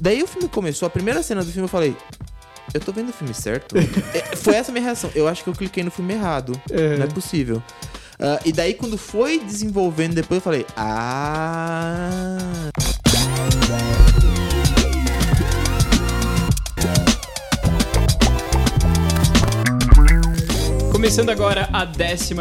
Daí o filme começou, a primeira cena do filme eu falei. Eu tô vendo o filme certo? É, foi essa a minha reação. Eu acho que eu cliquei no filme errado. É. Não é possível. Ah, e daí, quando foi desenvolvendo depois, eu falei: Ah. Começando agora a 11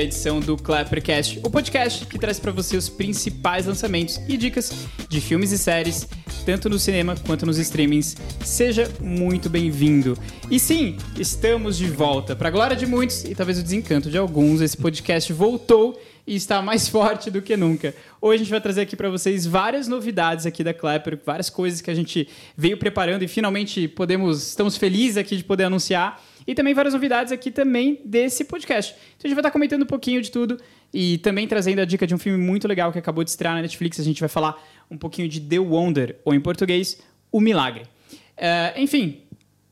edição do Clappercast, o podcast que traz para você os principais lançamentos e dicas de filmes e séries, tanto no cinema quanto nos streamings. Seja muito bem-vindo. E sim, estamos de volta. Para glória de muitos e talvez o desencanto de alguns, esse podcast voltou e está mais forte do que nunca. Hoje a gente vai trazer aqui para vocês várias novidades aqui da Clapper, várias coisas que a gente veio preparando e finalmente podemos, estamos felizes aqui de poder anunciar. E também várias novidades aqui também desse podcast. Então a gente vai estar comentando um pouquinho de tudo e também trazendo a dica de um filme muito legal que acabou de estrear na Netflix. A gente vai falar um pouquinho de The Wonder, ou em português, O Milagre. Uh, enfim,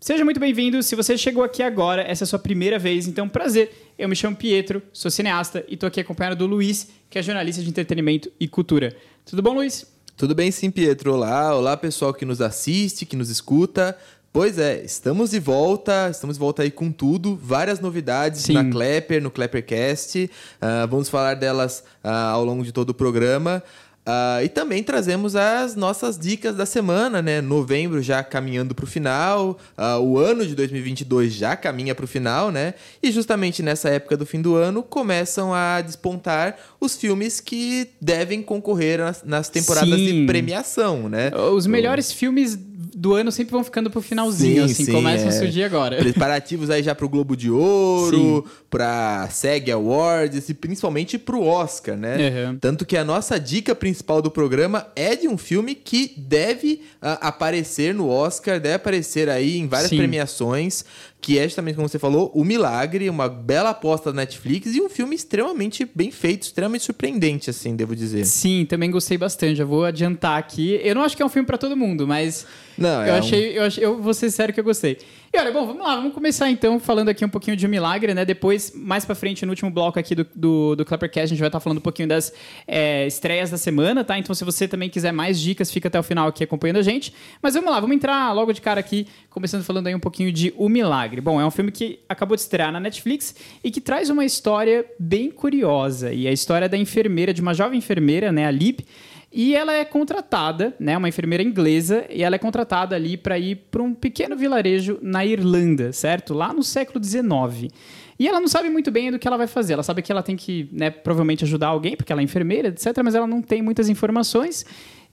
seja muito bem-vindo. Se você chegou aqui agora, essa é a sua primeira vez, então prazer. Eu me chamo Pietro, sou cineasta e estou aqui acompanhado do Luiz, que é jornalista de entretenimento e cultura. Tudo bom, Luiz? Tudo bem sim, Pietro. Olá, olá pessoal que nos assiste, que nos escuta. Pois é, estamos de volta, estamos de volta aí com tudo, várias novidades Sim. na Klepper, no Kleppercast. Uh, vamos falar delas uh, ao longo de todo o programa. Uh, e também trazemos as nossas dicas da semana, né? Novembro já caminhando para o final, o ano de 2022 já caminha para o final, né? E justamente nessa época do fim do ano começam a despontar os filmes que devem concorrer nas, nas temporadas Sim. de premiação, né? Os melhores filmes do ano sempre vão ficando pro finalzinho, Sim, assim, sim, começam a é. surgir agora. Preparativos aí já pro Globo de Ouro, pra SEG Awards e principalmente pro Oscar, né? Uhum. Tanto que a nossa dica principal do programa é de um filme que deve ah, aparecer no Oscar, deve aparecer aí em várias Sim. premiações, que é justamente como você falou, O Milagre, uma bela aposta da Netflix e um filme extremamente bem feito, extremamente surpreendente, assim, devo dizer. Sim, também gostei bastante. Já vou adiantar aqui. Eu não acho que é um filme pra todo mundo, mas Não, eu é um- achei, eu achei, eu vou ser sério que eu gostei. E olha, bom, vamos lá, vamos começar então falando aqui um pouquinho de milagre, né? Depois, mais pra frente, no último bloco aqui do, do, do Clappercast, a gente vai estar falando um pouquinho das é, estreias da semana, tá? Então, se você também quiser mais dicas, fica até o final aqui acompanhando a gente. Mas vamos lá, vamos entrar logo de cara aqui, começando falando aí um pouquinho de O Milagre. Bom, é um filme que acabou de estrear na Netflix e que traz uma história bem curiosa. E a história da enfermeira, de uma jovem enfermeira, né, a e ela é contratada, né, uma enfermeira inglesa, e ela é contratada ali para ir para um pequeno vilarejo na Irlanda, certo? Lá no século XIX. E ela não sabe muito bem do que ela vai fazer. Ela sabe que ela tem que, né, provavelmente ajudar alguém, porque ela é enfermeira, etc. Mas ela não tem muitas informações.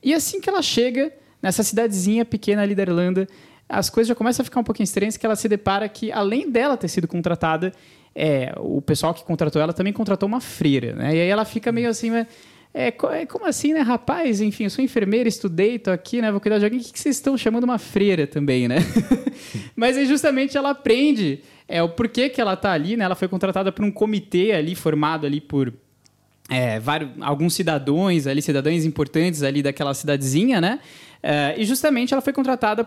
E assim que ela chega nessa cidadezinha pequena ali da Irlanda, as coisas já começam a ficar um pouquinho estranhas, que ela se depara que, além dela ter sido contratada, é, o pessoal que contratou ela também contratou uma freira, né? E aí ela fica meio assim, mas, é, é, como assim, né, rapaz? Enfim, eu sou enfermeira, estudei, tô aqui, né? Vou cuidar de alguém. O que que vocês estão chamando uma freira também, né? Mas aí justamente ela aprende é, o porquê que ela tá ali, né? Ela foi contratada por um comitê ali, formado ali por é, vários, alguns cidadãos ali, cidadãos importantes ali daquela cidadezinha, né? É, e justamente ela foi contratada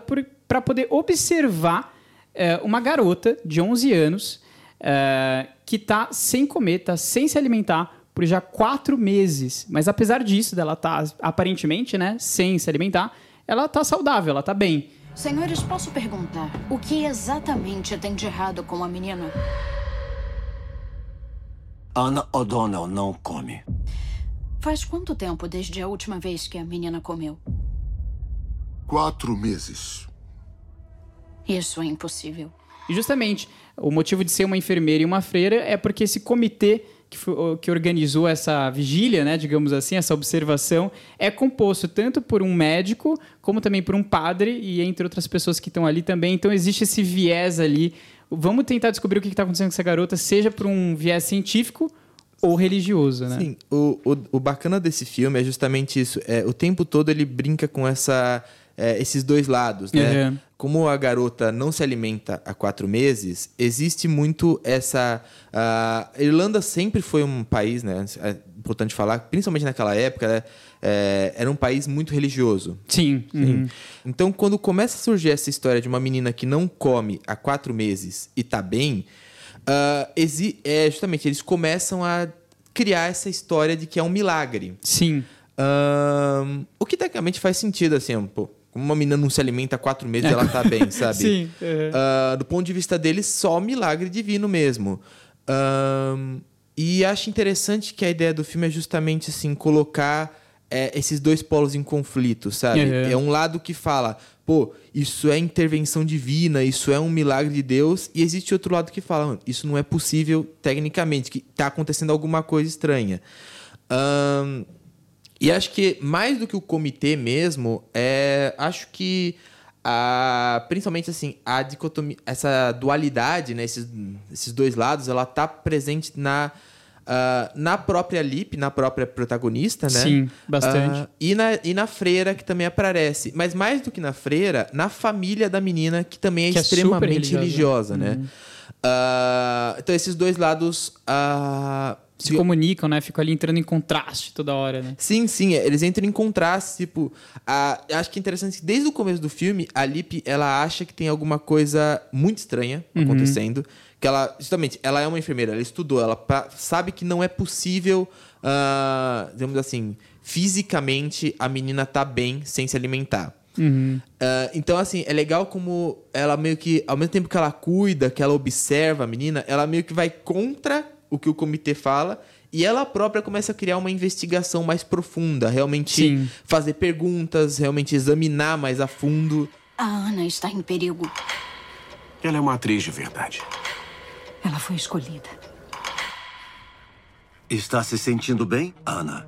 para poder observar é, uma garota de 11 anos é, que tá sem comer, tá sem se alimentar por já quatro meses. Mas apesar disso, dela tá aparentemente, né, sem se alimentar, ela tá saudável, ela tá bem. Senhores, posso perguntar o que exatamente tem de errado com a menina? Anna O'Donnell não come. Faz quanto tempo desde a última vez que a menina comeu? Quatro meses. Isso é impossível. E justamente o motivo de ser uma enfermeira e uma freira é porque esse comitê que, que organizou essa vigília, né, digamos assim, essa observação, é composto tanto por um médico como também por um padre e entre outras pessoas que estão ali também. Então existe esse viés ali. Vamos tentar descobrir o que está acontecendo com essa garota, seja por um viés científico ou religioso, né? Sim, o, o, o bacana desse filme é justamente isso. É, o tempo todo ele brinca com essa, é, esses dois lados, né? Uhum. Como a garota não se alimenta há quatro meses, existe muito essa... A Irlanda sempre foi um país, né? É importante falar, principalmente naquela época, né? É, era um país muito religioso. Sim. uhum. Então, quando começa a surgir essa história de uma menina que não come há quatro meses e tá bem, exi- é, justamente eles começam a criar essa história de que é um milagre. Sim. Ahn, o que tecnicamente faz sentido, assim, pô, como uma menina não se alimenta há quatro meses, ela tá bem, sabe? Sim. uhum. Ah, do ponto de vista deles, só milagre divino mesmo. E acho interessante que a ideia do filme é justamente assim, colocar é, esses dois polos em conflito, sabe? Uhum. É um lado que fala, pô, isso é intervenção divina, isso é um milagre de Deus, e existe outro lado que fala, "Mano, isso não é possível tecnicamente, que tá acontecendo alguma coisa estranha. Ahn, e acho que mais do que o comitê mesmo, é, acho que a, principalmente assim, a dicotomia, essa dualidade, né, esses, esses dois lados, ela tá presente na ah, na própria Lip, na própria protagonista, né? Sim, bastante. Ah, e, na, e na freira, que também aparece. Mas mais do que na freira, na família da menina, que também é Que é extremamente religiosa. religiosa, né? Ah, então, esses dois lados. Se comunicam, né? Ficam ali entrando em contraste toda hora, né? Sim, sim, eles entram em contraste, tipo, a, acho que é interessante que desde o começo do filme, a Lip, ela acha que tem alguma coisa muito estranha acontecendo, que ela, justamente, ela é uma enfermeira, ela estudou, ela pa- sabe que não é possível, ah, digamos assim, fisicamente a menina tá bem sem se alimentar. Ah, então, assim, é legal como ela meio que, ao mesmo tempo que ela cuida, que ela observa a menina, ela meio que vai contra o que o comitê fala e ela própria começa a criar uma investigação mais profunda, realmente Sim. fazer perguntas, realmente examinar mais a fundo. A Ana está em perigo. Ela é uma atriz de verdade. Ela foi escolhida. Está se sentindo bem, Ana?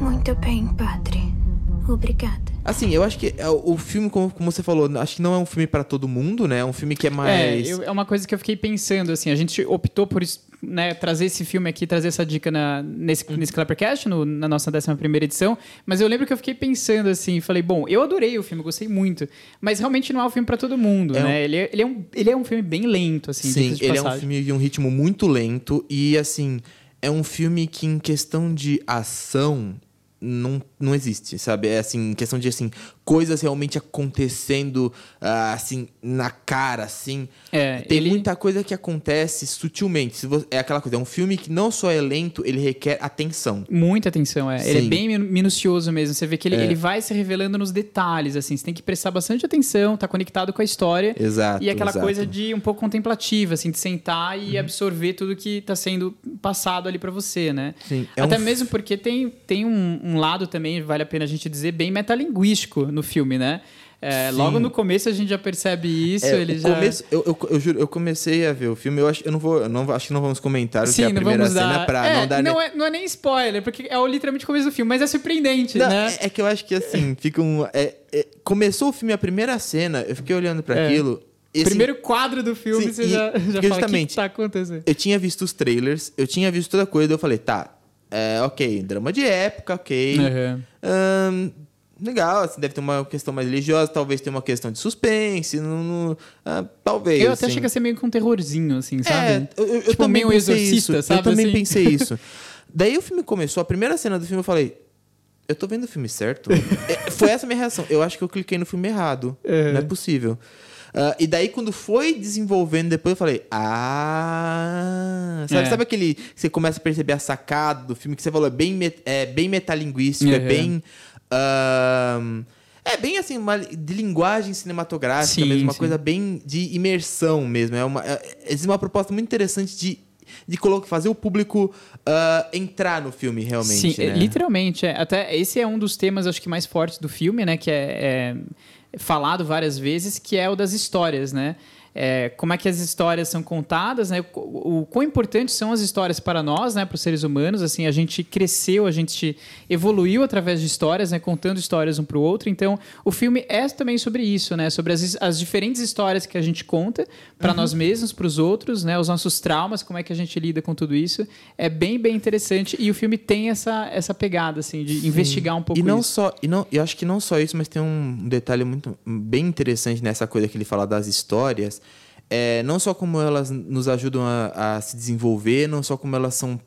Muito bem, padre. Obrigada. Assim, eu acho que é, o filme, como, como você falou, acho que não é um filme pra todo mundo, né? É um filme que é É, mais. eu- é uma coisa que eu fiquei pensando, assim, a gente optou por né, trazer esse filme aqui, trazer essa dica na, nesse, nesse Clappercast, no, na nossa 11 primeira edição, mas eu lembro que eu fiquei pensando, assim, falei, bom, eu adorei o filme, gostei muito, mas realmente não é um filme pra todo mundo, É um- né? Ele é, ele, é um, ele é um filme bem lento, assim, Sim, ele é um passagem. filme de um ritmo muito lento e, assim, é um filme que, em questão de ação, não, não existe, sabe? É assim, questão de, assim, coisas realmente acontecendo, ah, assim, na cara, assim. É, Tem ele- muita coisa que acontece sutilmente. Se você- é aquela coisa, é um filme que não só é lento, ele requer atenção. Muita atenção, é. Ele é Sim. bem minu- minucioso mesmo. Você vê que ele, É. ele vai se revelando nos detalhes, assim. Você tem que prestar bastante atenção, tá conectado com a história. Exato, E aquela exato. Uhum. coisa de um pouco contemplativa, assim, de sentar e absorver tudo que tá sendo passado ali pra você, né? Sim, é Até um mesmo porque tem, tem um, um lado também, vale a pena a gente dizer, bem metalinguístico no filme, né? É, Sim. logo no começo a gente já percebe isso, É, ele já... começo, eu, eu, eu juro, eu comecei a ver o filme, eu acho, eu não vou, eu não, acho que não vamos comentar o que é Sim, a primeira vamos cena dar... pra é, não dar... não, ne- é, não é nem spoiler, porque é o literalmente o começo do filme, mas é surpreendente, Não, né? é, é que eu acho que assim, fica um. é- é- começou o filme, a primeira cena, eu fiquei olhando pra É. aquilo. e, assim, Primeiro quadro do filme, sim, você e- já, já fala o que tá acontecendo. Eu tinha visto os trailers, eu tinha visto toda a coisa, eu falei, tá, é, ok, drama de época, ok. Uhum. Ahn, legal, assim, deve ter uma questão mais religiosa, talvez tenha uma questão de suspense, não, não- ah, talvez. Eu até assim. achei que ia ser meio com um terrorzinho, assim, sabe? É, eu, eu- eu Tipo, também meio um exorcista, isso. sabe, Eu também assim? pensei isso. Daí o filme começou, a primeira cena do filme eu falei, eu tô vendo o filme certo? É, Foi essa a minha reação. Eu acho que eu cliquei no filme errado. Não é possível. Ah, e daí, quando foi desenvolvendo depois, eu falei, ah... Sabe, É. sabe aquele... Você começa a perceber a sacada do filme que você falou, é bem, met- é bem metalinguístico, é Uhum. bem... ahn, é bem assim, uma, de linguagem cinematográfica Sim, mesmo, uma sim. coisa bem de imersão mesmo. É uma, é, existe uma proposta muito interessante de, de colocar, fazer o público ah, entrar no filme realmente. Sim, é, né? literalmente. é. Até esse é um dos temas, acho que mais fortes do filme, né? Que é, é falado várias vezes, que é o das histórias, né? É, como é que as histórias são contadas, né? O, o quão importantes são as histórias para nós, né? Para os seres humanos, assim, a gente cresceu, a gente evoluiu através de histórias, né? Contando histórias um para o outro. Então, o filme é também sobre isso, né? Sobre as, as diferentes histórias que a gente conta para Uhum. nós mesmos, para os outros, né? Os nossos traumas, como é que a gente lida com tudo isso. É bem, bem interessante e o filme tem essa, essa pegada, assim, de investigar um pouco E não isso. só, e não, eu acho que não só isso, mas tem um detalhe muito bem interessante nessa coisa que ele fala das histórias. É, não só como elas nos ajudam a, a se desenvolver, não só como elas são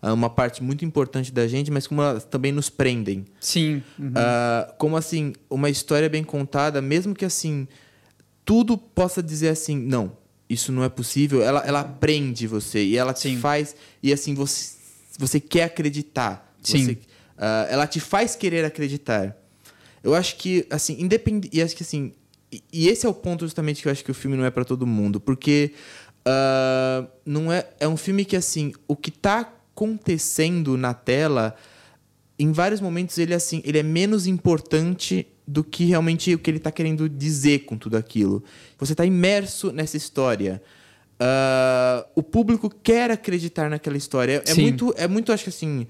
ah, uma parte muito importante da gente, mas como elas também nos prendem. Sim. uhum. Ah, como assim, uma história bem contada, mesmo que assim, tudo possa dizer assim, não, isso não é possível, ela, ela prende você e ela te Sim. faz, e assim, você, você quer acreditar. Sim. Você, ah, ela te faz querer acreditar. Eu acho que, assim, independente. E acho que, assim. E, e esse é o ponto justamente que eu acho que o filme não é para todo mundo. Porque. ah, não é, é um filme que, assim, o que tá acontecendo na tela, em vários momentos, ele, assim, ele é menos importante do que realmente o que ele tá querendo dizer com tudo aquilo. Você tá imerso nessa história. Ah, o público quer acreditar naquela história. É, é muito, é muito, acho que assim.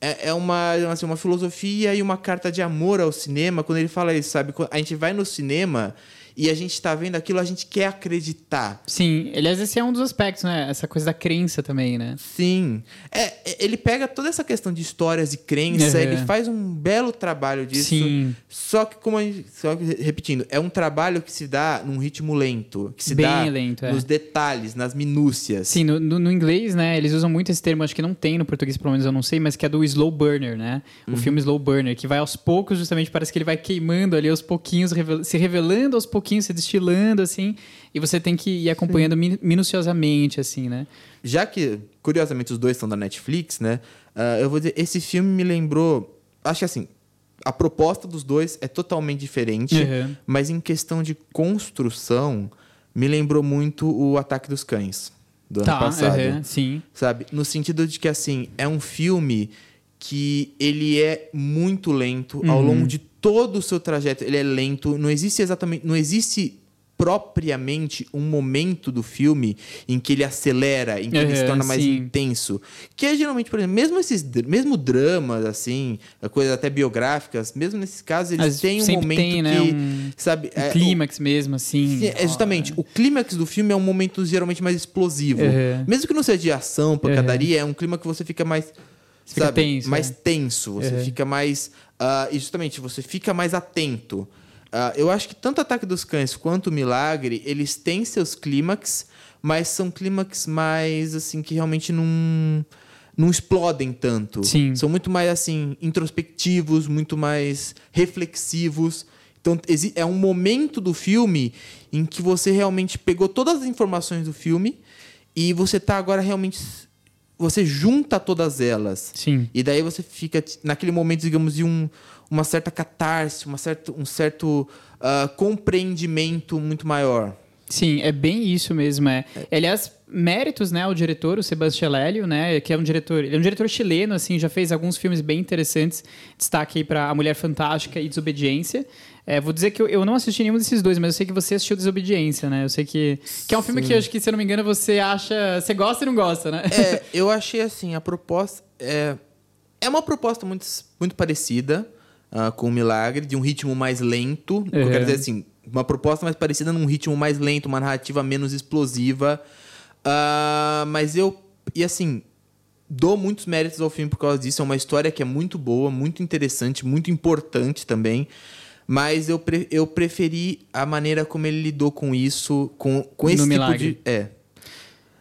É, é uma, assim, uma filosofia e uma carta de amor ao cinema quando ele fala isso, sabe? A gente vai no cinema e a gente tá vendo aquilo, a gente quer acreditar. Sim, aliás, esse é um dos aspectos, né? Essa coisa da crença também, né? Sim. É, é, ele pega toda essa questão de histórias e crença, Uhum. ele faz um belo trabalho disso. Sim. Só que, como a gente, só que, repetindo, é um trabalho que se dá num ritmo lento, que se Bem dá lento, é. nos detalhes, nas minúcias. Sim, no, no- no inglês, né, eles usam muito esse termo, acho que não tem no português, pelo menos eu não sei, mas que é do slow burner, né? O filme slow burner, que vai aos poucos, justamente parece que ele vai queimando ali aos pouquinhos, se revelando aos pouquinhos, se destilando, assim, e você tem que ir acompanhando min- minuciosamente, assim, né? Já que, curiosamente, os dois são da Netflix, né? ah, eu vou dizer, esse filme me lembrou. Acho que assim, a proposta dos dois é totalmente diferente, Uhum. mas em questão de construção, me lembrou muito o Ataque dos Cães do ano passado. aham, sim. Sabe? No sentido de que, assim, é um filme que ele é muito lento ao Uhum. longo de todo o seu trajeto. Ele é lento, não existe exatamente, não existe propriamente um momento do filme em que ele acelera, em que ele se torna mais sim. intenso. Que é geralmente, por exemplo, mesmo esses mesmo dramas assim, coisas até biográficas, mesmo nesses casos eles Mas têm um momento tem, né, que, um- sabe, O é, o- clímax mesmo, assim. Sim, é justamente. O clímax do filme é um momento geralmente mais explosivo. Mesmo que não seja de ação, pancadaria, é um clima que você fica mais. Você fica sabe, tenso, mais é. tenso. Você fica mais. Ah, e justamente, você fica mais atento. Ah, eu acho que tanto Ataque dos Cães quanto o Milagre, eles têm seus clímax, mas são clímax mais, assim, que realmente não. Não explodem tanto. Sim. São muito mais, assim, introspectivos, muito mais reflexivos. Então, é um momento do filme em que você realmente pegou todas as informações do filme e você tá agora realmente. Você junta todas elas. Sim. E daí você fica naquele momento, digamos, de um, uma certa catarse, uma certa, um certo ah, compreendimento muito maior. Sim, é bem isso mesmo, é. Aliás, méritos, né, ao diretor, o Sebastião Lélio, né, que é um diretor, ele é um diretor chileno, assim, já fez alguns filmes bem interessantes, destaque aí para A Mulher Fantástica e Desobediência. É, vou dizer que eu, eu não assisti nenhum desses dois, mas eu sei que você assistiu Desobediência, né, eu sei que, que é um filme que eu acho que, se eu não me engano, você acha, você gosta e não gosta, né? É, eu achei assim, a proposta. É, é uma proposta muito, muito parecida ah, com o Milagre, de um ritmo mais lento. Que Eu Uhum. quero dizer assim, uma proposta mais parecida num ritmo mais lento, uma narrativa menos explosiva. Ah, mas eu. E assim. Dou muitos méritos ao filme por causa disso. É uma história que é muito boa, muito interessante, muito importante também. Mas eu, pre- eu preferi a maneira como ele lidou com isso, com, com No esse tipo Milagre. de. É.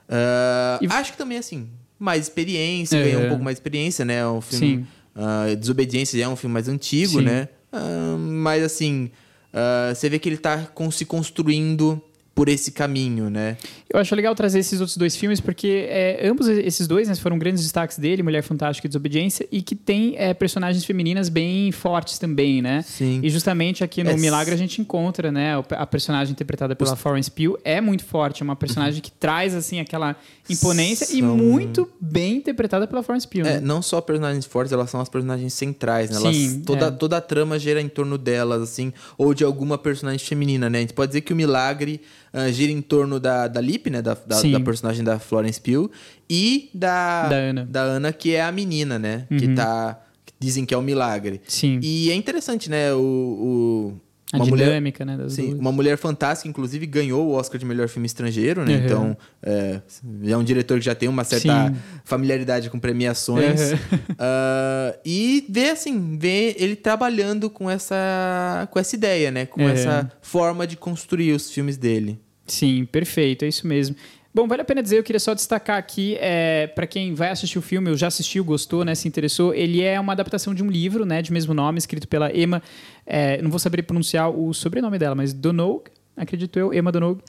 Ah, E- Acho que também, assim, mais experiência, É. ganhou um pouco mais de experiência, né? É um filme. Sim. ah, Desobediência já é um filme mais antigo, Sim. né? Ah, mas, assim, ah, você vê que ele tá com- se construindo por esse caminho, né? Eu acho legal trazer esses outros dois filmes, porque é, ambos esses dois né, foram grandes destaques dele, Mulher Fantástica e Desobediência, e que tem é, personagens femininas bem fortes também, né? Sim. E justamente aqui no É, Milagre a gente encontra, né? A personagem interpretada pela Florence Pugh é muito forte, é uma personagem que traz, assim, aquela imponência e São- muito bem interpretada pela Florence Pugh. É, né? não só personagens fortes, elas são as personagens centrais, né? Elas, Sim, toda, é. toda a trama gira em torno delas, assim, ou de alguma personagem feminina, né? A gente pode dizer que o Milagre ah, gira em torno da, da Lip, né? Da, da, da personagem da Florence Pugh, e da, Da Ana. Uhum. da Ana, que é a menina, né? Que tá... que dizem que é o Milagre. Sim. E é interessante, né? O... o A uma mulher, dinâmica, né? Das Sim, duas. uma mulher fantástica, inclusive, ganhou o Oscar de melhor filme estrangeiro, né? Uhum. Então, é, é um diretor que já tem uma certa Sim. familiaridade com premiações. Uhum. Ah, e ver, assim, ver ele trabalhando com essa, com essa ideia, né? Com Uhum. essa forma de construir os filmes dele. Sim, perfeito, é isso mesmo. Bom, vale a pena dizer, eu queria só destacar aqui, é, para quem vai assistir o filme, ou já assistiu, gostou, né, se interessou, ele é uma adaptação de um livro, né, de mesmo nome, escrito pela Emma, é, não vou saber pronunciar o sobrenome dela, mas Donoghue, acredito eu, Emma Donoghue.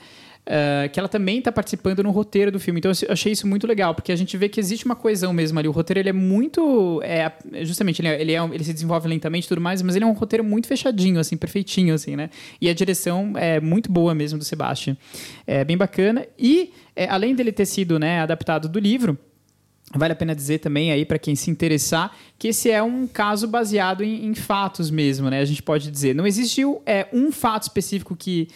Uh, que ela também está participando no roteiro do filme. Então eu achei isso muito legal, porque a gente vê que existe uma coesão mesmo ali. O roteiro ele é muito. É, justamente, ele, é, ele, é, ele se desenvolve lentamente e tudo mais, mas ele é um roteiro muito fechadinho, assim, perfeitinho, assim, né? E a direção é muito boa mesmo do Sebastian. É bem bacana. E, é, além dele ter sido né, adaptado do livro. Vale a pena dizer também aí para quem se interessar que esse é um caso baseado em, em, fatos mesmo, né? A gente pode dizer. Não existiu é, um fato específico que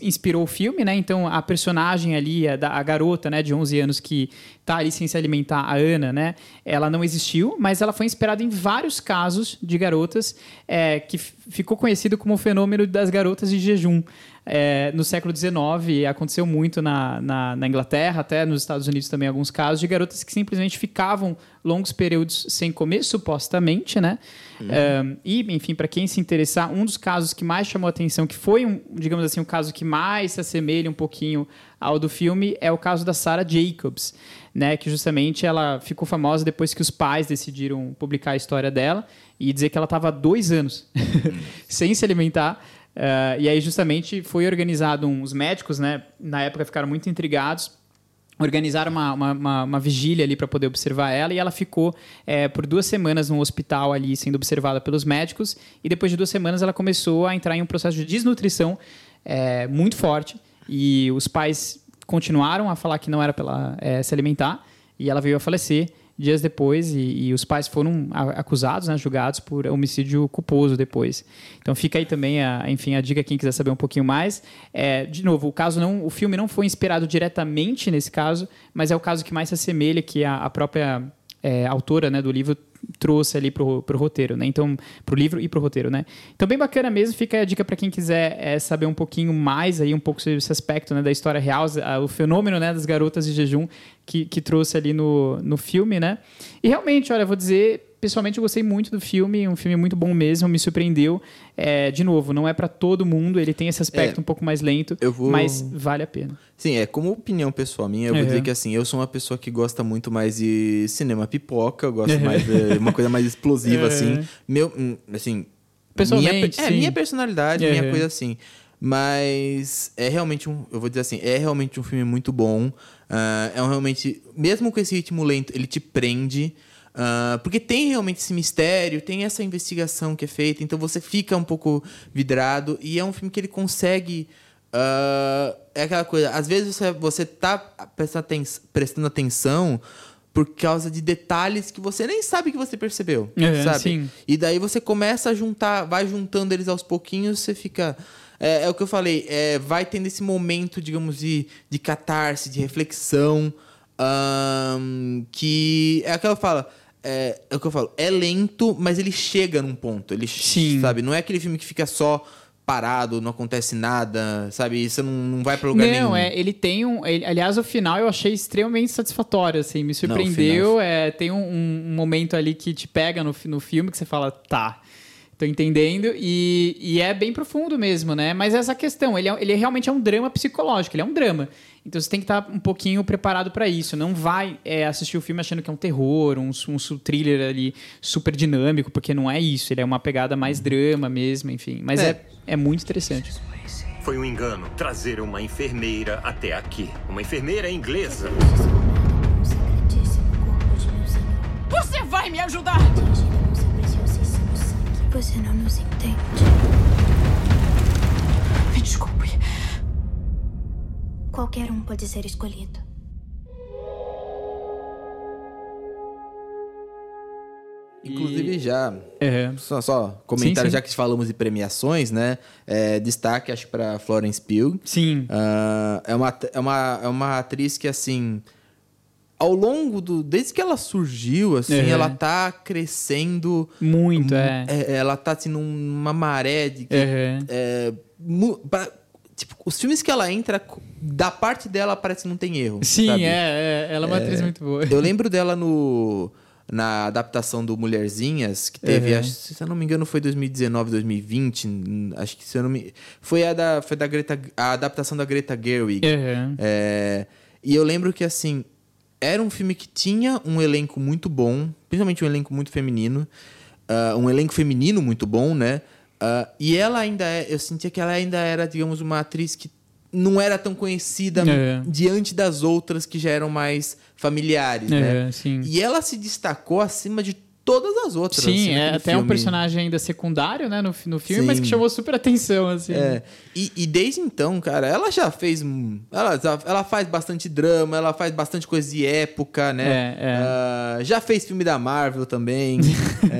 inspirou o filme, né? Então a personagem ali, a, a, garota, né, de 11 anos que tá ali sem se alimentar, a Ana, né? Ela não existiu, mas ela foi inspirada em vários casos de garotas é, que ficou conhecido como o fenômeno das garotas de jejum é, no século XIX aconteceu muito na, na, na, Inglaterra, até nos Estados Unidos também alguns casos, de garotas que simplesmente ficavam longos períodos sem comer, supostamente, né? Uhum. É, e, enfim, para quem se interessar, um dos casos que mais chamou a atenção, que foi, um, digamos assim, o um caso que mais se assemelha um pouquinho ao do filme, é o caso da Sarah Jacobs, né? Que justamente ela ficou famosa depois que os pais decidiram publicar a história dela e dizer que ela estava dois anos sem se alimentar Uh, e aí, justamente, foi organizado uns médicos, né? Na época ficaram muito intrigados. Organizaram uma, uma, uma, uma vigília ali para poder observar ela e ela ficou é, por duas semanas no hospital ali sendo observada pelos médicos. E depois de duas semanas ela começou a entrar em um processo de desnutrição é, muito forte. E os pais continuaram a falar que não era para ela é, se alimentar e ela veio a falecer dias depois e, e os pais foram acusados, né, julgados por homicídio culposo depois. Então fica aí também, a, enfim, a dica quem quiser saber um pouquinho mais. É, de novo, o caso não, o filme não foi inspirado diretamente nesse caso, mas é o caso que mais se assemelha que a, a própria é, autora né, do livro trouxe ali pro, pro roteiro, né? Então, pro livro e pro roteiro, né? Então, bem bacana mesmo. Fica a dica para quem quiser é, saber um pouquinho mais aí, um pouco sobre esse aspecto né, da história real, o fenômeno né, das garotas de jejum que, que trouxe ali no, no filme, né? E realmente, olha, vou dizer pessoalmente eu gostei muito do filme, um filme muito bom mesmo, me surpreendeu. É, de novo, não é para todo mundo, ele tem esse aspecto é, um pouco mais lento, vou... mas vale a pena. Sim, é como opinião pessoal minha, eu uhum. vou dizer que assim, eu sou uma pessoa que gosta muito mais de cinema pipoca, eu gosto uhum. mais de uma coisa mais explosiva uhum. assim. Meu, hum, assim, pessoalmente, minha, é minha personalidade, minha coisa assim. Mas é realmente um, eu vou dizer assim, é realmente um filme muito bom. Uh, é um realmente, mesmo com esse ritmo lento, ele te prende. Uh, porque tem realmente esse mistério, tem essa investigação que é feita, então você fica um pouco vidrado. E é um filme que ele consegue. Uh, é aquela coisa, às vezes você, você tá prestando, aten prestando atenção por causa de detalhes que você nem sabe que você percebeu, é, sabe? Sim. E daí você começa a juntar, vai juntando eles aos pouquinhos, você fica... É, é o que eu falei, é, vai tendo esse momento, digamos, de, de catarse, de reflexão, um, que é aquela fala é, é o que eu falo, é lento, mas ele chega num ponto. Ele, Sim. sabe? Não é aquele filme que fica só parado, não acontece nada, sabe? Você não, não vai pra lugar não, nenhum. Não, é, ele tem um... Ele, aliás, o final eu achei extremamente satisfatório, assim. Me surpreendeu. Não, é, tem um, um, momento ali que te pega no, no filme que você fala, tá... Tô entendendo. E, e é bem profundo mesmo, né? Mas essa questão, ele, é, ele realmente é um drama psicológico, ele é um drama. Então você tem que estar um pouquinho preparado para isso. Não vai é, assistir o filme achando que é um terror, um, um thriller ali super dinâmico, porque não é isso. Ele é uma pegada mais drama mesmo, enfim. Mas é, é, é muito interessante. Foi um engano trazer uma enfermeira até aqui. Uma enfermeira inglesa. Você vai me ajudar! Você não nos entende. Me desculpe. Qualquer um pode ser escolhido. Inclusive, já. Uhum. Só, só comentário, sim, sim. já que falamos de premiações, né? É, destaque, acho, para Florence Pugh. Sim. Uh, é, uma, é, uma, é uma atriz que, assim ao longo do. Desde que ela surgiu, assim, uhum. ela tá crescendo. Muito, é. é. Ela tá assim numa maré de. Uhum. é, pra, tipo, os filmes que ela entra, da parte dela parece que não tem erro. Sim, é, é. Ela é uma atriz muito boa. Eu lembro dela no. Na adaptação do Mulherzinhas, que teve, uhum. acho, se eu não me engano, foi 2019, 2020. Acho que se eu não me. Foi a da, foi da Greta. A adaptação da Greta Gerwig. É, e eu lembro que, assim, era um filme que tinha um elenco muito bom, principalmente um elenco muito feminino, uh, um elenco feminino muito bom, né? Uh, e ela ainda é, eu sentia que ela ainda era, digamos, uma atriz que não era tão conhecida É. diante das outras que já eram mais familiares, né? É, sim. E ela se destacou acima de todas as outras. Sim, assim, é naquele até um filme. personagem ainda secundário, né, no, no filme, mas Sim. que chamou super atenção, assim. É, e, e desde então, cara, ela já fez. um- Ela, ela faz bastante drama, ela faz bastante coisa de época, né? É, é. Ah, já fez filme da Marvel também.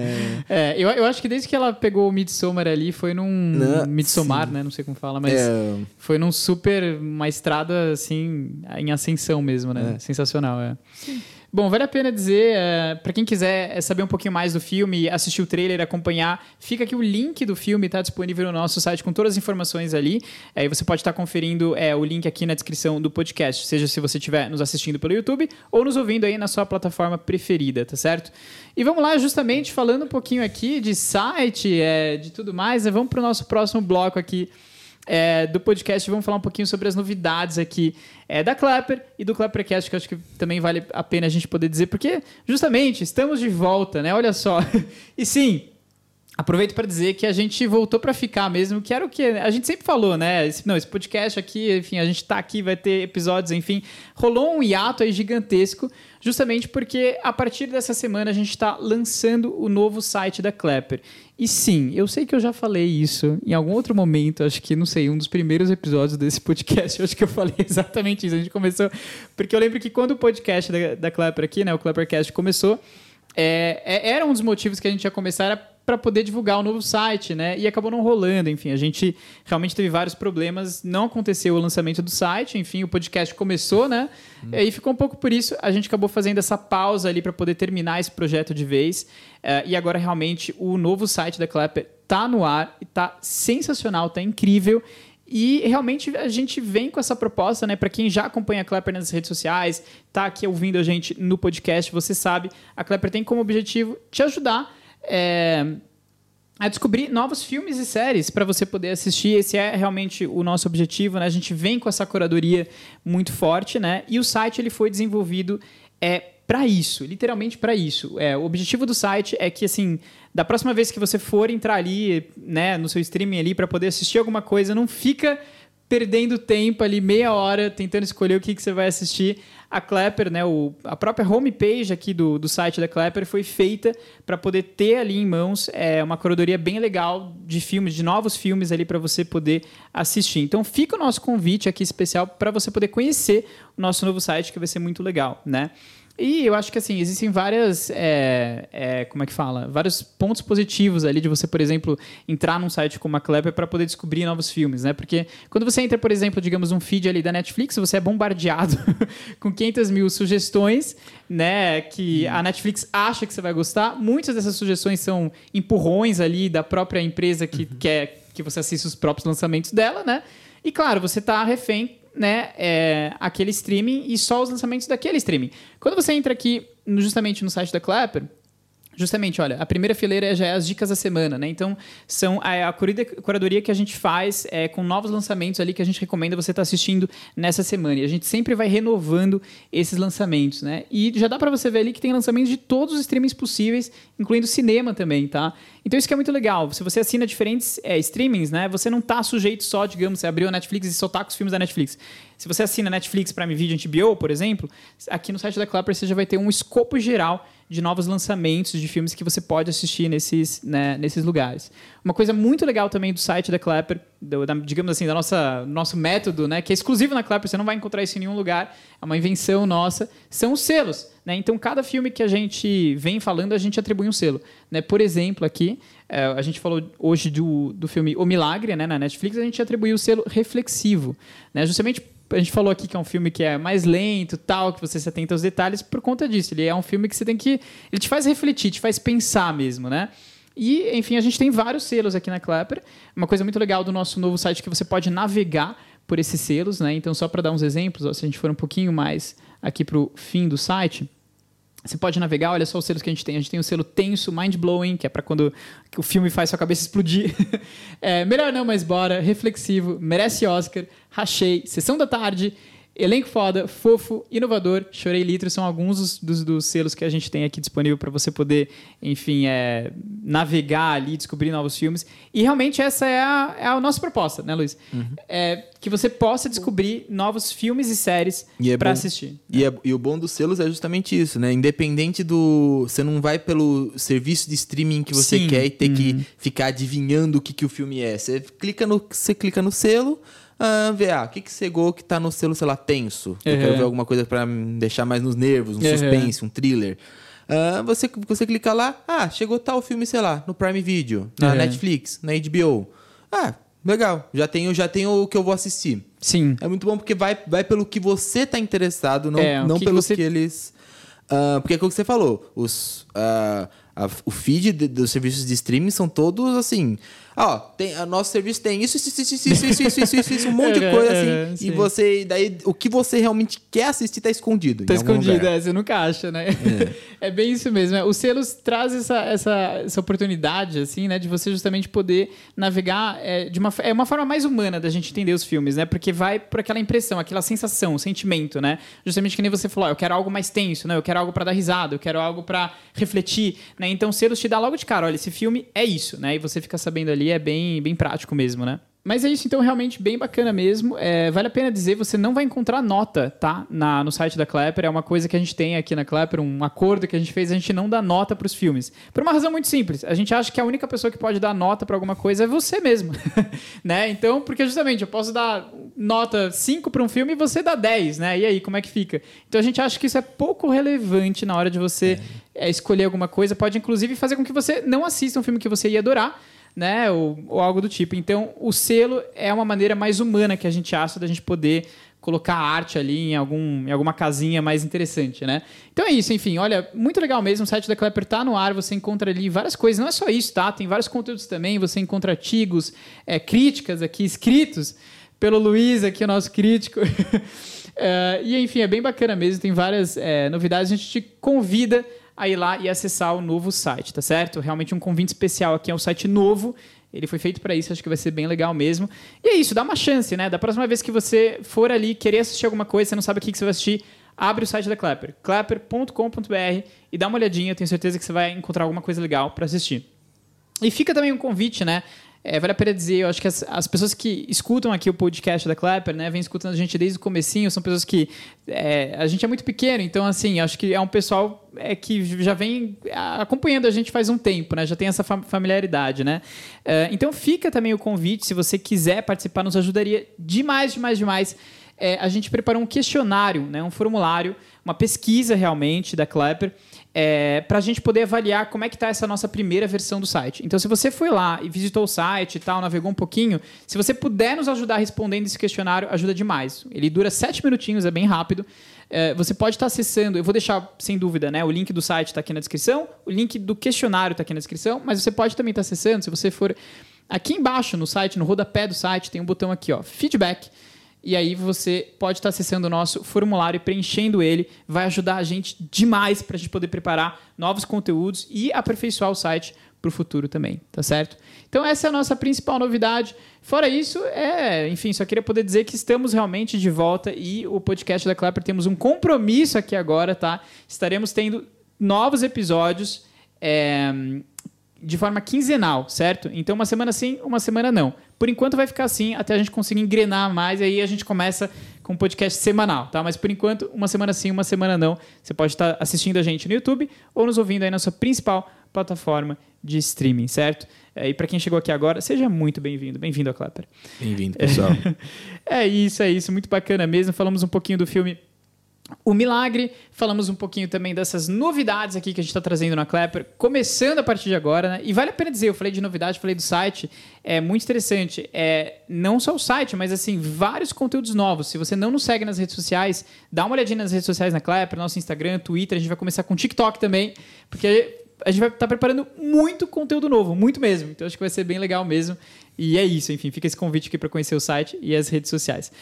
é, É, eu, eu acho que desde que ela pegou o Midsommar ali, foi num... Não, Midsommar, sim. né, não sei como fala, mas é, foi num super... Uma estrada, assim, em ascensão mesmo, né? Sensacional, é. Bom, vale a pena dizer, é, para quem quiser saber um pouquinho mais do filme, assistir o trailer, acompanhar, fica aqui o link do filme, tá disponível no nosso site com todas as informações ali. Aí você pode estar conferindo é, o link aqui na descrição do podcast, seja se você estiver nos assistindo pelo YouTube ou nos ouvindo aí na sua plataforma preferida, tá certo? E vamos lá, justamente falando um pouquinho aqui de site, é, de tudo mais, né, vamos para o nosso próximo bloco aqui é, do podcast. Vamos falar um pouquinho sobre as novidades aqui é, da Clapper e do Clappercast, que eu acho que também vale a pena a gente poder dizer, porque justamente estamos de volta, né? Olha só. E sim. Aproveito para dizer que a gente voltou para ficar mesmo, que era o que a gente sempre falou, né? Esse, não, esse podcast aqui, enfim, a gente tá aqui, vai ter episódios, enfim. Rolou um hiato aí gigantesco, justamente porque a partir dessa semana a gente está lançando o novo site da Clapper. E sim, eu sei que eu já falei isso em algum outro momento, acho que, não sei, um dos primeiros episódios desse podcast, eu acho que eu falei exatamente isso. A gente começou. Porque eu lembro que quando o podcast da, da Clapper aqui, né, o Clappercast começou, é, é- era um dos motivos que a gente ia começar era para poder divulgar o novo site, né? E acabou não rolando, enfim, a gente realmente teve vários problemas, não aconteceu o lançamento do site, enfim, o podcast começou, né? E aí ficou um pouco por isso, a gente acabou fazendo essa pausa ali para poder terminar esse projeto de vez. Eh, e agora realmente o novo site da Clapper tá no ar e tá sensacional, tá incrível. E realmente a gente vem com essa proposta, né? Para quem já acompanha a Clapper nas redes sociais, tá aqui ouvindo a gente no podcast, você sabe, a Clapper tem como objetivo te ajudar é, a descobrir novos filmes e séries para você poder assistir. Esse é realmente o nosso objetivo, né? A gente vem com essa curadoria muito forte, né? E o site ele foi desenvolvido é para isso, literalmente para isso. É, o objetivo do site é que assim, da próxima vez que você for entrar ali, né, no seu streaming ali para poder assistir alguma coisa, não fica perdendo tempo ali meia hora tentando escolher o que, que você vai assistir. A Clapper, né, o, a própria homepage aqui do, do site da Clapper foi feita para poder ter ali em mãos é, uma curadoria bem legal de filmes, de novos filmes ali para você poder assistir. Então fica o nosso convite aqui especial para você poder conhecer o nosso novo site, que vai ser muito legal, né? E eu acho que assim, existem várias. é, é, como é que fala? Vários pontos positivos ali de você, por exemplo, entrar num site como a Clapper para poder descobrir novos filmes, né? Porque quando você entra, por exemplo, digamos, um feed ali da Netflix, você é bombardeado com 500 mil sugestões, né? Que a Netflix acha que você vai gostar. Muitas dessas sugestões são empurrões ali da própria empresa que quer que você assista os próprios lançamentos dela, né? E claro, você tá refém né, é, aquele streaming e só os lançamentos daquele streaming. Quando você entra aqui justamente no site da Clapper, Justamente, olha, a primeira fileira já é as dicas da semana, né? Então, são a, a corrida- curadoria que a gente faz é, com novos lançamentos ali que a gente recomenda você estar assistindo nessa semana. E a gente sempre vai renovando esses lançamentos, né? E já dá para você ver ali que tem lançamentos de todos os streamings possíveis, incluindo cinema também, tá? Então, isso que é muito legal. Se você assina diferentes é, streamings, né? Você não tá sujeito só, digamos, você abriu a Netflix e só tá com os filmes da Netflix. Se você assina Netflix, Prime Video, HBO, por exemplo, aqui no site da Clapper você já vai ter um escopo geral de novos lançamentos de filmes que você pode assistir nesses, né, nesses lugares. Uma coisa muito legal também do site da Clapper, do, da- digamos assim, da nossa nosso método, né, que é exclusivo na Clapper, você não vai encontrar isso em nenhum lugar, é uma invenção nossa, são os selos. Né? Então, cada filme que a gente vem falando, a gente atribui um selo. Né? Por exemplo, aqui, eh, a gente falou hoje do, do filme O Milagre, né, na Netflix, a gente atribuiu o selo reflexivo. Né? Justamente a gente falou aqui que é um filme que é mais lento, tal, que você se atenta aos detalhes por conta disso. Ele é um filme que você tem que. Ele te faz refletir, te faz pensar mesmo, né? E, enfim, a gente tem vários selos aqui na Clapper. Uma coisa muito legal do nosso novo site é que você pode navegar por esses selos, né? Então, só para dar uns exemplos, ó, se a gente for um pouquinho mais aqui para o fim do site. Você pode navegar, olha só os selos que a gente tem. A gente tem o selo tenso, mind-blowing, que é para quando o filme faz sua cabeça explodir. É, melhor não, mas bora. Reflexivo, merece Oscar, rachei, sessão da tarde, Elenco foda, fofo, inovador, chorei litro, são alguns dos, dos, dos selos que a gente tem aqui disponível para você poder, enfim, é, navegar ali, descobrir novos filmes. E realmente essa é a, é a nossa proposta, né, Luiz? Uhum. É que você possa descobrir novos filmes e séries é para assistir. E, é- e o bom dos selos é justamente isso, né? Independente do. Você não vai pelo serviço de streaming que você Sim. quer e ter que ficar adivinhando o que, que o filme é. Você clica no, você clica no selo, ah, vê, ah, o que, que chegou que tá no selo, sei lá, tenso. Eu Uhum. quero ver alguma coisa pra me deixar mais nos nervos, um Uhum. suspense, um thriller. Ah, você, você clica lá, ah, chegou tal filme, sei lá, no Prime Video, na Uhum. Netflix, na HBO. Ah, legal, já tenho, já tenho o que eu vou assistir. Sim. É muito bom porque vai, vai pelo que você tá interessado, não, É, não que pelo você- que eles. Ah, porque é o que você falou. Os, ah, a- o feed de- dos serviços de streaming são todos assim. Ó, tem, a nosso serviço tem isso, isso, isso, isso, isso, isso, isso, isso, isso, isso, um monte de É, coisa é, assim. sim. E você. Daí, o que você realmente quer assistir tá escondido. Tá escondido, lugar. é, você nunca acha, né? É, bem isso mesmo. é. Os selos trazem essa, essa, essa oportunidade, assim, né? De você justamente poder navegar é, de uma, é uma forma mais humana da gente entender os filmes, né? Porque vai por aquela impressão, aquela sensação, sentimento, né? Justamente que nem você falou, ó, eu quero algo mais tenso, né? Eu quero algo pra dar risada, eu quero algo pra refletir, né? Então, os selos te dá logo de cara, olha, esse filme é isso, né? E você fica sabendo ali, é bem, bem prático mesmo, né? Mas é isso, então, realmente bem bacana mesmo. É, vale a pena dizer, você não vai encontrar nota, tá? Na, no site da Clapper. É uma coisa que a gente tem aqui na Clapper, um acordo que a gente fez, a gente não dá nota pros filmes. Por uma razão muito simples. A gente acha que a única pessoa que pode dar nota pra alguma coisa é você mesmo. né? Então, porque justamente eu posso dar nota 5 pra um filme e você dá 10, né? E aí, como é que fica? Então a gente acha que isso é pouco relevante na hora de você é, escolher alguma coisa. Pode, inclusive, fazer com que você não assista um filme que você ia adorar né? Ou, ou algo do tipo. Então, o selo é uma maneira mais humana que a gente acha da gente poder colocar arte ali em, algum, em alguma casinha mais interessante, né? Então é isso, enfim, olha, muito legal mesmo, o site da Clapper tá no ar, você encontra ali várias coisas, não é só isso, tá? Tem vários conteúdos também, você encontra artigos, é, críticas aqui escritos pelo Luiz, aqui o nosso crítico. É, e enfim, é bem bacana mesmo, tem várias é, novidades, a gente te convida a ir lá e acessar o novo site, tá certo? Realmente um convite especial aqui é um site novo. Ele foi feito para isso, acho que vai ser bem legal mesmo. E é isso, dá uma chance, né? Da próxima vez que você for ali querer assistir alguma coisa, você não sabe o que que você vai assistir, abre o site da Clapper, clapper.com.br e dá uma olhadinha, tenho certeza que você vai encontrar alguma coisa legal para assistir. E fica também um convite, né? É, vale a pena dizer, eu acho que as, as pessoas que escutam aqui o podcast da Clapper, né, vem escutando a gente desde o comecinho, são pessoas que é, a gente é muito pequeno, então assim, acho que é um pessoal é, que já vem acompanhando a gente faz um tempo, né, já tem essa fa- familiaridade, né. É, então fica também o convite, se você quiser participar, nos ajudaria demais, demais, demais. É, a gente preparou um questionário, né, um formulário, uma pesquisa realmente da Clapper, é, para a gente poder avaliar como é que está essa nossa primeira versão do site. Então, se você foi lá e visitou o site e tal, navegou um pouquinho, se você puder nos ajudar respondendo esse questionário, ajuda demais. Ele dura sete minutinhos, é bem rápido. É, você pode estar acessando, eu vou deixar sem dúvida, né? O link do site está aqui na descrição, o link do questionário está aqui na descrição, mas você pode também estar acessando, se você for aqui embaixo no site, no rodapé do site, tem um botão aqui, ó, feedback. E aí você pode estar acessando o nosso formulário e preenchendo ele. Vai ajudar a gente demais para a gente poder preparar novos conteúdos e aperfeiçoar o site para o futuro também, tá certo? Então essa é a nossa principal novidade. Fora isso, é, enfim, só queria poder dizer que estamos realmente de volta e o podcast da Clapper temos um compromisso aqui agora, tá? Estaremos tendo novos episódios. é, de forma quinzenal, certo? Então, uma semana sim, uma semana não. Por enquanto vai ficar assim, até a gente conseguir engrenar mais, e aí a gente começa com um podcast semanal, tá? Mas por enquanto, uma semana sim, uma semana não. Você pode estar assistindo a gente no YouTube ou nos ouvindo aí na sua principal plataforma de streaming, certo? É, e para quem chegou aqui agora, seja muito bem-vindo. Bem-vindo ao Clapper. Bem-vindo, pessoal. É isso, é isso. Muito bacana mesmo. Falamos um pouquinho do filme O Milagre. Falamos um pouquinho também dessas novidades aqui que a gente está trazendo na Clapper, começando a partir de agora, né? E vale a pena dizer, eu falei de novidade, falei do site, é muito interessante. É, não só o site, mas assim, vários conteúdos novos. Se você não nos segue nas redes sociais, dá uma olhadinha nas redes sociais na Clapper, nosso Instagram, Twitter, a gente vai começar com TikTok também, porque a gente vai estar preparando muito conteúdo novo, muito mesmo. Então acho que vai ser bem legal mesmo. E é isso, enfim, fica esse convite aqui para conhecer o site e as redes sociais.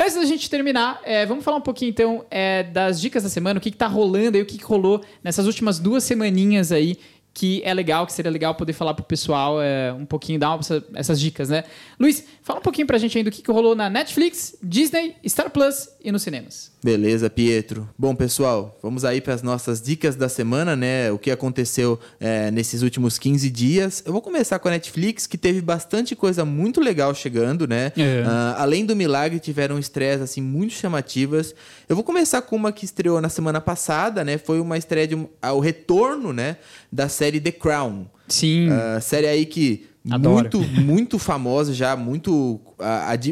Antes da gente terminar, é, vamos falar um pouquinho então é, das dicas da semana, o que, está rolando aí, o que, que rolou nessas últimas duas semaninhas aí que é legal, que seria legal poder falar pro pessoal é, um pouquinho, dar essa- essas dicas, né? Luiz, fala um pouquinho pra gente aí do que, que rolou na Netflix, Disney, Star Plus e nos cinemas. Beleza, Pietro. Bom, pessoal, vamos aí para as nossas dicas da semana, né? O que aconteceu é, nesses últimos 15 dias. Eu vou começar com a Netflix, que teve bastante coisa muito legal chegando, né? É. Ah, além do milagre, tiveram estreias assim muito chamativas. Eu vou começar com uma que estreou na semana passada, né? Foi uma estreia de um, ah, o retorno, né, da série The Crown. Sim. Ah, série aí que Adoro. muito, muito famosa já, muito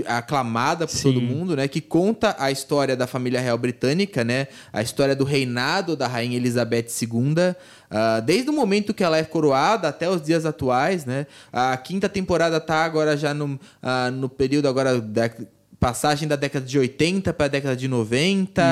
aclamada por Sim. todo mundo, né? Que conta a história da família real britânica, né? A história do reinado da rainha Elizabeth II, ah, desde o momento que ela é coroada até os dias atuais, né? A quinta temporada tá agora já no, ah, no período agora da passagem da década de 80 para a década de 90,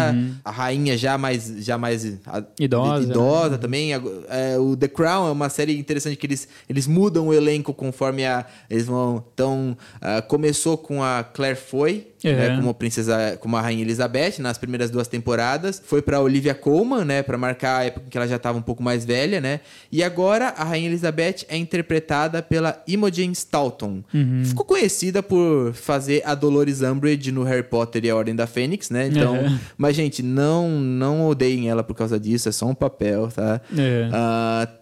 a rainha já mais já mais Uhum. Idosa, idosa também. Ago- é, o The Crown é uma série interessante que eles, eles mudam o elenco conforme a. Eles vão. Então, ah, começou com a Claire Foy. Né, Uhum. como princesa, como a rainha Elizabeth nas primeiras duas temporadas, foi para Olivia Colman, né, para marcar a época em que ela já estava um pouco mais velha, né? E agora a rainha Elizabeth é interpretada pela Imogen Staunton. Uhum. Ficou conhecida por fazer a Dolores Umbridge no Harry Potter e a Ordem da Fênix, né? Então, Uhum. mas gente, não não odeiem ela por causa disso, é só um papel, tá? É.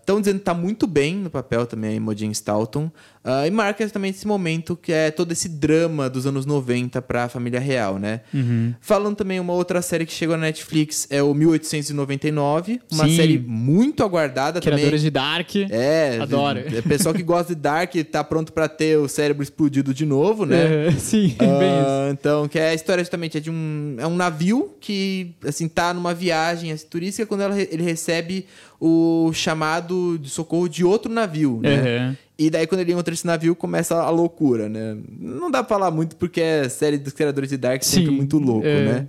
Estão dizendo que tá muito bem no papel também a Imogen Staunton. Ah, e marca também esse momento que é todo esse drama dos anos 90 pra família real, né? Uhum. Falando também uma outra série que chegou na Netflix é o 1899, uma Sim. série muito aguardada também. Criadores de Dark. É, Adoro. É pessoal que gosta de Dark tá pronto pra ter o cérebro explodido de novo, né? É, sim, bem isso. Ah, então, que é a história justamente é de um é um navio que assim tá numa viagem assim, turística quando ela ele recebe o chamado de socorro de outro navio, né? Uhum. E daí quando ele encontra esse navio começa a loucura, né? Não dá pra falar muito porque é série dos criadores de Dark sempre Sim, muito louco, é. né?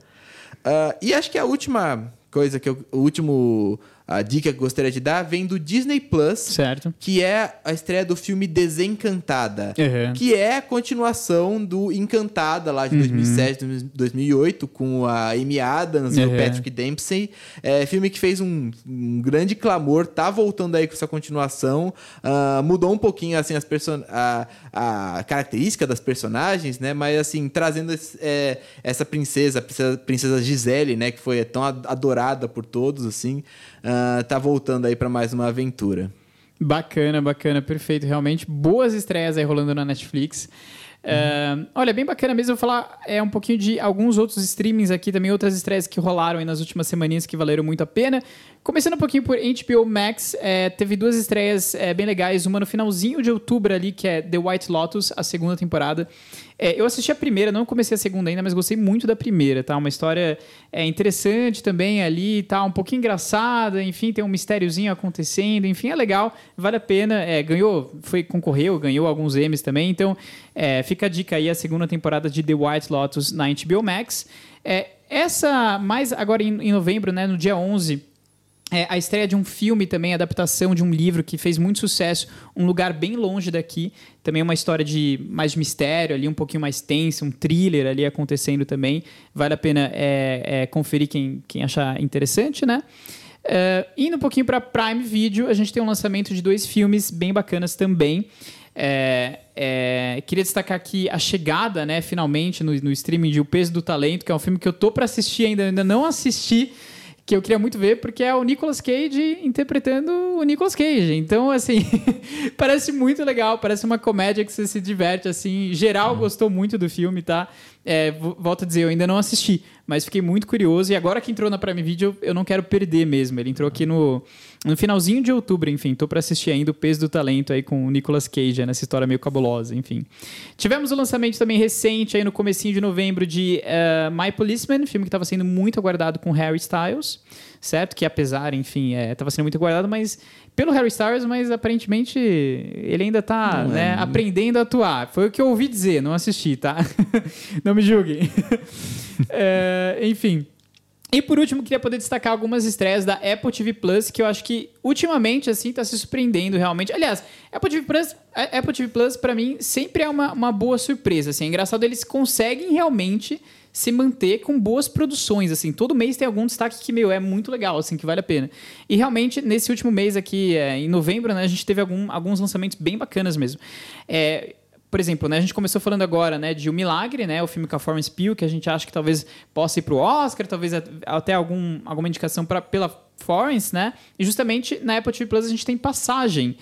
Ah, e acho que a última coisa que eu, o último a dica que eu gostaria de dar vem do Disney Plus, Certo. que é a estreia do filme Desencantada, Uhum. que é a continuação do Encantada lá de 2007, 2008, com a Amy Adams e o Uhum. Patrick Dempsey. É filme que fez um, um grande clamor, tá voltando aí com essa continuação. Ah, mudou um pouquinho assim as person a, a característica das personagens, né? Mas assim, trazendo esse- é, essa princesa, princesa, princesa Gisele, né? Que foi tão ad- adorada por todos, assim. Ah, tá voltando aí para mais uma aventura. Bacana, bacana, perfeito. Realmente, boas estreias aí rolando na Netflix. É, olha, bem bacana mesmo. Eu vou falar é, um pouquinho de alguns outros streamings aqui, também outras estreias que rolaram aí nas últimas semaninhas que valeram muito a pena. Começando um pouquinho por HBO Max, é, teve duas estreias é, bem legais. Uma no finalzinho de outubro ali, que é The White Lotus, a segunda temporada. É, eu assisti a primeira, não comecei a segunda ainda, mas gostei muito da primeira, tá? Uma história é, interessante também ali, tá? Um pouquinho engraçada, enfim, tem um mistériozinho acontecendo, enfim, é legal, vale a pena. É, ganhou, foi, concorreu, ganhou alguns Emmys também, então é, fica a dica aí, a segunda temporada de The White Lotus na HBO Max. É, essa, mais agora em, em novembro, né, no dia 11, é, a estreia de um filme também, adaptação de um livro que fez muito sucesso, Um Lugar Bem Longe Daqui. Também uma história de mais de mistério ali, um pouquinho mais tenso, um thriller ali acontecendo também. Vale a pena é, é, conferir quem, quem achar interessante, né? É, indo um pouquinho para Prime Video, a gente tem um lançamento de dois filmes bem bacanas também. É, é, queria destacar aqui a chegada, né, finalmente, no, no streaming de O Peso do Talento, que é um filme que eu tô para assistir ainda, ainda não assisti, que eu queria muito ver, porque é o Nicolas Cage interpretando o Nicolas Cage. Então, assim, parece muito legal, parece uma comédia que você se diverte, assim. Geral gostou muito do filme, tá? É, vo- volto a dizer, eu ainda não assisti, mas fiquei muito curioso. E agora que entrou na Prime Video, eu não quero perder mesmo. Ele entrou aqui no, no finalzinho de outubro, enfim. Tô pra assistir ainda o Peso do Talento aí com o Nicolas Cage, né, nessa história meio cabulosa, enfim. Tivemos o lançamento também recente aí no comecinho de novembro de eh, My Policeman, filme que estava sendo muito aguardado com Harry Styles, certo? Que apesar, enfim, estava sendo muito aguardado, mas pelo Harry Styles, mas aparentemente ele ainda tá né, aprendendo a atuar. Foi o que eu ouvi dizer, não assisti, tá? não me julguem. Eh, enfim. E por último, queria poder destacar algumas estreias da Apple TV Plus, que eu acho que ultimamente, assim, tá se surpreendendo realmente. Aliás, Apple TV Plus, Apple TV Plus para mim, sempre é uma, uma boa surpresa, assim. É engraçado, eles conseguem realmente se manter com boas produções, assim. Todo mês tem algum destaque que, meu, é muito legal, assim, que vale a pena. E realmente, nesse último mês aqui, é, em novembro, né, a gente teve algum, alguns lançamentos bem bacanas mesmo. É, por exemplo, né, a gente começou falando agora né, de O Milagre, né, o filme com a Florence Pugh, que a gente acha que talvez possa ir para o Oscar, talvez até algum, alguma indicação pra, pela Florence, né? E justamente na Apple TV Plus a gente tem Passagem,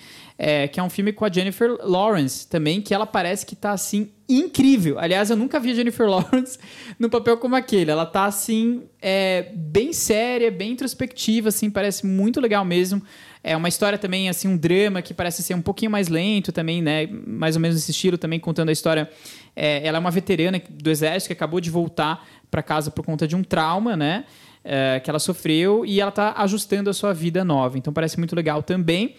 é, que é um filme com a Jennifer Lawrence também, que ela parece que tá assim incrível. Aliás, eu nunca vi a Jennifer Lawrence no papel como aquele. Ela tá assim é, bem séria, bem introspectiva, assim, parece muito legal mesmo. É uma história também, assim, um drama que parece ser um pouquinho mais lento também, né? Mais ou menos nesse estilo também, contando a história. É, ela é uma veterana do exército que acabou de voltar para casa por conta de um trauma, né? É, que ela sofreu e ela está ajustando a sua vida nova. Então parece muito legal também.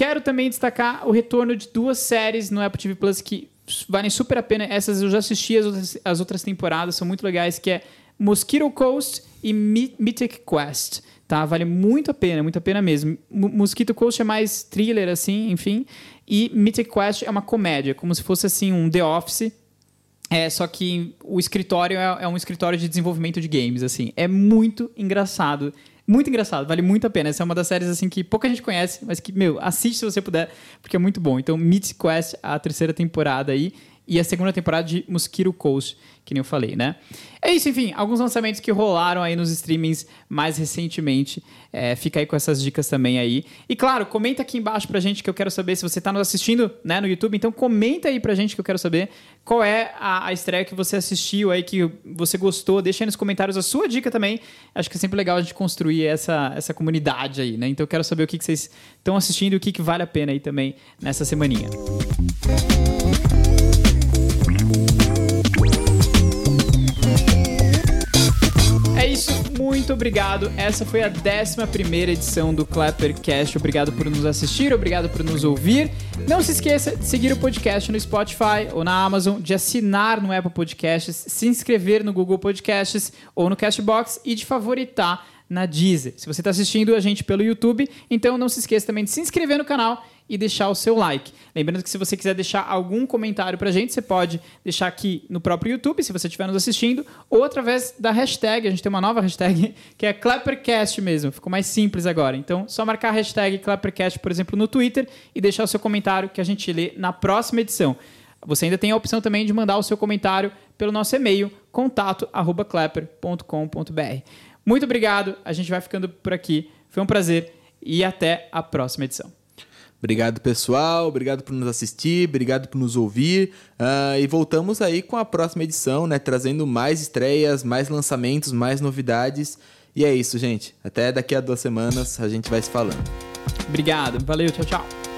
Quero também destacar o retorno de duas séries no Apple TV Plus que valem super a pena. Essas eu já assisti as outras, as outras temporadas, são muito legais, que é Mosquito Coast e Mythic Quest tá? Vale muito a pena, muito a pena mesmo. Mosquito Coast é mais thriller, assim, enfim. E Mythic Quest é uma comédia, como se fosse, assim, um The Office. É, só que o escritório é, é um escritório de desenvolvimento de games, assim. É muito engraçado. Muito engraçado, vale muito a pena. Essa é uma das séries assim que pouca gente conhece, mas que, meu, assiste se você puder, porque é muito bom. Então, Mythic Quest, a terceira temporada aí e a segunda temporada de Mosquito Coast, que nem eu falei, né? É isso, enfim, alguns lançamentos que rolaram aí nos streamings mais recentemente. É, fica aí com essas dicas também aí. E claro, comenta aqui embaixo pra gente que eu quero saber se você tá nos assistindo né, no YouTube, então comenta aí pra gente que eu quero saber qual é a, a estreia que você assistiu aí, que você gostou. Deixa aí nos comentários a sua dica também. Acho que é sempre legal a gente construir essa, essa comunidade aí, né? Então eu quero saber o que, que vocês estão assistindo e o que, que vale a pena aí também nessa semaninha. Música muito obrigado. Essa foi a 11 edição do Clappercast. Obrigado por nos assistir, obrigado por nos ouvir. Não se esqueça de seguir o podcast no Spotify ou na Amazon, de assinar no Apple Podcasts, se inscrever no Google Podcasts ou no Castbox e de favoritar na Deezer. Se você está assistindo a gente pelo YouTube, então não se esqueça também de se inscrever no canal e deixar o seu like. Lembrando que se você quiser deixar algum comentário pra gente, você pode deixar aqui no próprio YouTube, se você estiver nos assistindo, ou através da hashtag, a gente tem uma nova hashtag, que é Clappercast mesmo, ficou mais simples agora. Então, só marcar a hashtag Clappercast, por exemplo, no Twitter e deixar o seu comentário que a gente lê na próxima edição. Você ainda tem a opção também de mandar o seu comentário pelo nosso e-mail, contato@clapper.com.br. Muito obrigado, a gente vai ficando por aqui. Foi um prazer e até a próxima edição. Obrigado, pessoal. Obrigado por nos assistir, obrigado por nos ouvir. Uh, e voltamos aí com a próxima edição, né? Trazendo mais estreias, mais lançamentos, mais novidades. E é isso, gente. Até daqui a duas semanas a gente vai se falando. Obrigado. Valeu. Tchau, tchau.